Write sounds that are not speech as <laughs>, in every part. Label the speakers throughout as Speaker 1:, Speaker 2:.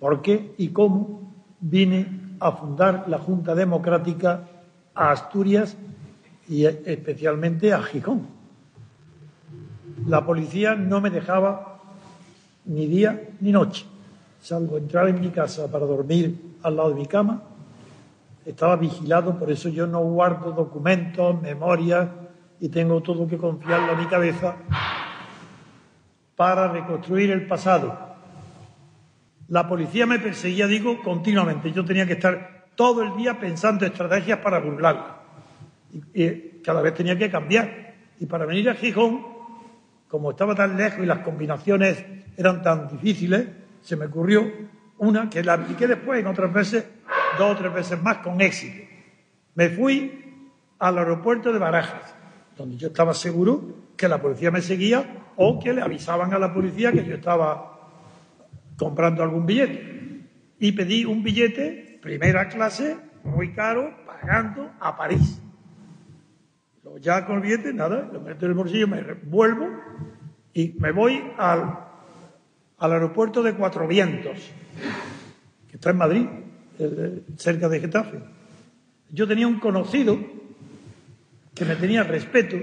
Speaker 1: por qué y cómo vine a fundar la Junta Democrática a Asturias y especialmente a Gijón. La policía no me dejaba ni día ni noche, salvo entrar en mi casa para dormir al lado de mi cama. Estaba vigilado, por eso yo no guardo documentos, memorias y tengo todo que confiarlo a mi cabeza para reconstruir el pasado. La policía me perseguía, digo, continuamente. Yo tenía que estar todo el día pensando estrategias para burlarla. Y, cada vez tenía que cambiar. Y para venir a Gijón, como estaba tan lejos y las combinaciones eran tan difíciles, se me ocurrió una que la apliqué después en otras veces, dos o tres veces más con éxito. Me fui al aeropuerto de Barajas, donde yo estaba seguro que la policía me seguía o que le avisaban a la policía que yo estaba comprando algún billete. Y pedí un billete, primera clase, muy caro, pagando a París. ya con el billete, nada, lo meto en el bolsillo, me vuelvo y me voy al, al aeropuerto de Cuatro Vientos, que está en Madrid, cerca de Getafe. Yo tenía un conocido que me tenía respeto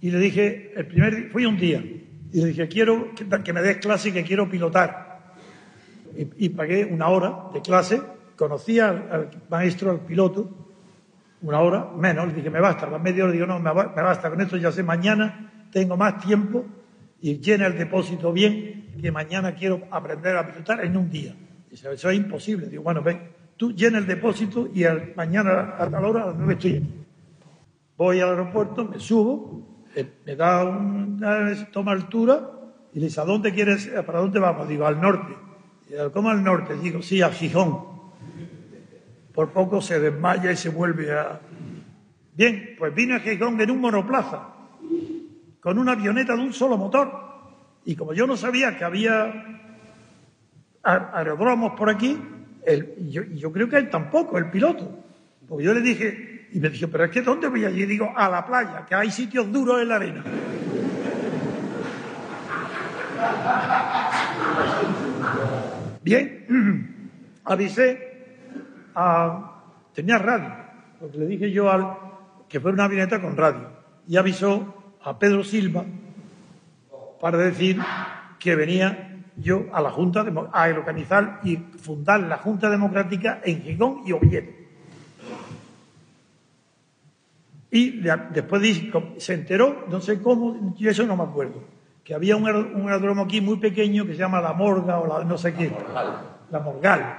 Speaker 1: y le dije, el primer fui un día, y le dije, quiero que, me des clase y que quiero pilotar. Y, pagué una hora de clase, conocí al, maestro, al piloto, una hora menos, le dije, me basta, la media hora digo, no, me, basta, con esto ya sé, mañana tengo más tiempo y llena el depósito bien, que mañana quiero aprender a pilotar en un día. Dice, eso es imposible. Digo, bueno, ven, tú llena el depósito y mañana a tal hora a las nueve estoy aquí. Voy al aeropuerto, me subo, eh, me da una toma altura y le dice, ¿a dónde quieres, para dónde vamos? Digo, al norte. ¿Cómo al norte? Digo, sí, a Gijón. Por poco se desmaya y se vuelve a... Bien, pues vine a Gijón en un monoplaza, con una avioneta de un solo motor. Y como yo no sabía que había aeródromos por aquí, yo, yo creo que él tampoco, el piloto. Porque yo le dije, y me dijo, pero es que ¿dónde voy allí? Y digo, a la playa, que hay sitios duros en la arena. Bien, <clears throat> avisé a... Tenía radio, porque le dije yo al que fue una avioneta con radio, y avisó a Pedro Silva para decir que venía yo a la Junta, a organizar y fundar la Junta Democrática en Gijón y Oviedo. Y después se enteró, no sé cómo, yo eso no me acuerdo, que había un, aeródromo aquí muy pequeño que se llama La Morga o la no sé qué. La Morgal.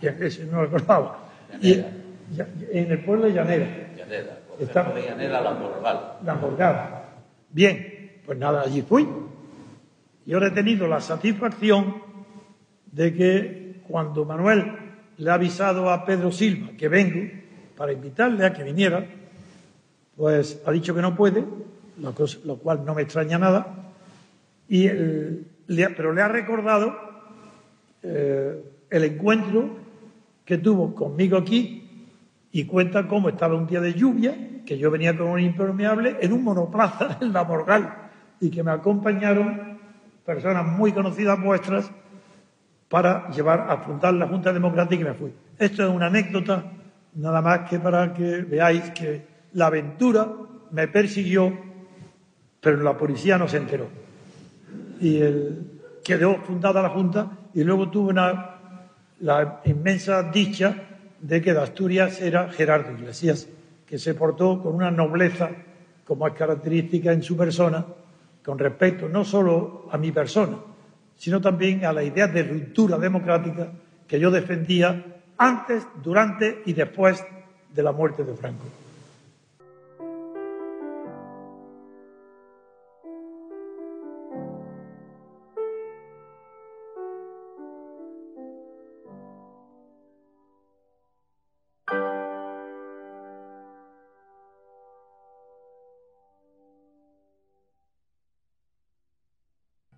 Speaker 1: Y ese no recordaba. Y, en el pueblo de Llanera.
Speaker 2: Llanera. Está, de Llanera, La Morgal.
Speaker 1: La Morgal. Bien, pues nada, allí fui. Y ahora he tenido la satisfacción de que cuando Manuel le ha avisado a Pedro Silva que vengo para invitarle a que viniera, pues ha dicho que no puede, lo, cual no me extraña nada, y pero le ha recordado eh, el encuentro que tuvo conmigo aquí y cuenta cómo estaba un día de lluvia, que yo venía con un impermeable en un monoplaza <laughs> en la Morgal y que me acompañaron personas muy conocidas vuestras para llevar a fundar la Junta Democrática y me fui. Esto es una anécdota, nada más que para que veáis que la aventura me persiguió, pero la policía no se enteró. Y quedó fundada la Junta y luego tuve la inmensa dicha de que de Asturias era Gerardo Iglesias, que se portó con una nobleza como es característica en su persona, con respecto no solo a mi persona, sino también a la idea de ruptura democrática que yo defendía antes, durante y después de la muerte de Franco.